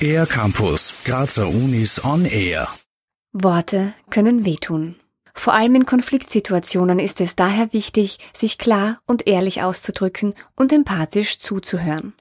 Air Campus, Grazer Unis on Air. Worte können wehtun. Vor allem in Konfliktsituationen ist es daher wichtig, sich klar und ehrlich auszudrücken und empathisch zuzuhören.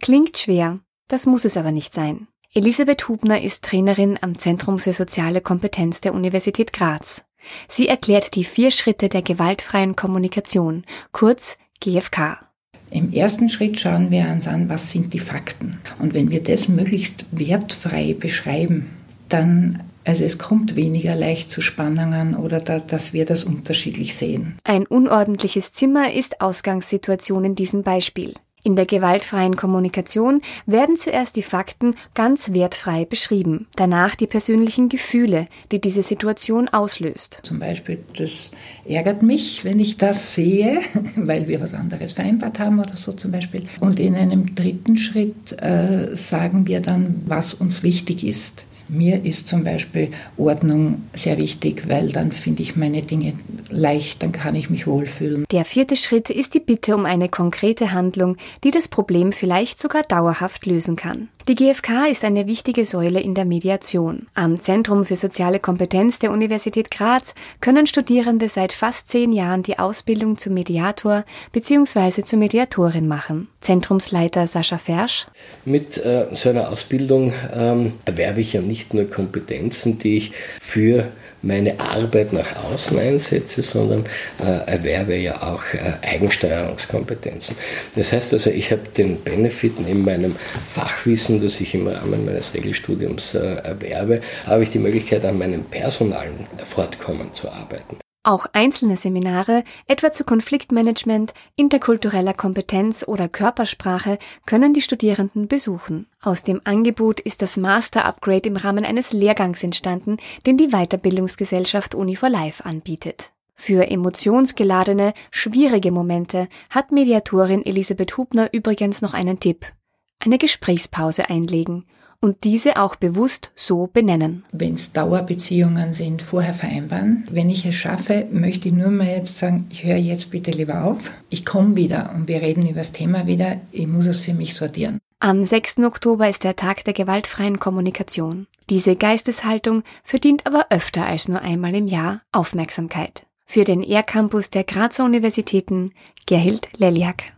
Klingt schwer, das muss es aber nicht sein. Elisabeth Hubner ist Trainerin am Zentrum für soziale Kompetenz der Universität Graz. Sie erklärt die vier Schritte der gewaltfreien Kommunikation, kurz GFK. Im ersten Schritt schauen wir uns an, was sind die Fakten. Und wenn wir das möglichst wertfrei beschreiben, dann also es kommt weniger leicht zu Spannungen oder da, dass wir das unterschiedlich sehen. Ein unordentliches Zimmer ist Ausgangssituation in diesem Beispiel. In der gewaltfreien Kommunikation werden zuerst die Fakten ganz wertfrei beschrieben, danach die persönlichen Gefühle, die diese Situation auslöst. Zum Beispiel, das ärgert mich, wenn ich das sehe, weil wir was anderes vereinbart haben oder so zum Beispiel. Und in einem dritten Schritt äh, sagen wir dann, was uns wichtig ist. Mir ist zum Beispiel Ordnung sehr wichtig, weil dann finde ich meine Dinge leicht, dann kann ich mich wohlfühlen. Der vierte Schritt ist die Bitte um eine konkrete Handlung, die das Problem vielleicht sogar dauerhaft lösen kann. Die GfK ist eine wichtige Säule in der Mediation. Am Zentrum für soziale Kompetenz der Universität Graz können Studierende seit fast zehn Jahren die Ausbildung zum Mediator bzw. zur Mediatorin machen. Zentrumsleiter Sascha Fersch. Mit äh, so einer Ausbildung ähm, erwerbe ich ja nicht nur Kompetenzen, die ich für meine Arbeit nach außen einsetze, sondern äh, erwerbe ja auch äh, Eigensteuerungskompetenzen. Das heißt also, ich habe den Benefit neben meinem Fachwissen, das ich im Rahmen meines Regelstudiums äh, erwerbe, habe ich die Möglichkeit, an meinem personalen Fortkommen zu arbeiten. Auch einzelne Seminare, etwa zu Konfliktmanagement, interkultureller Kompetenz oder Körpersprache, können die Studierenden besuchen. Aus dem Angebot ist das Master Upgrade im Rahmen eines Lehrgangs entstanden, den die Weiterbildungsgesellschaft Uni for Life anbietet. Für emotionsgeladene, schwierige Momente hat Mediatorin Elisabeth Hubner übrigens noch einen Tipp. Eine Gesprächspause einlegen und diese auch bewusst so benennen. Wenn es Dauerbeziehungen sind, vorher vereinbaren. Wenn ich es schaffe, möchte ich nur mal jetzt sagen, ich höre jetzt bitte lieber auf. Ich komme wieder und wir reden über das Thema wieder. Ich muss es für mich sortieren. Am 6. Oktober ist der Tag der gewaltfreien Kommunikation. Diese Geisteshaltung verdient aber öfter als nur einmal im Jahr Aufmerksamkeit. Für den ER-Campus der Grazer Universitäten Gerhild Leliak.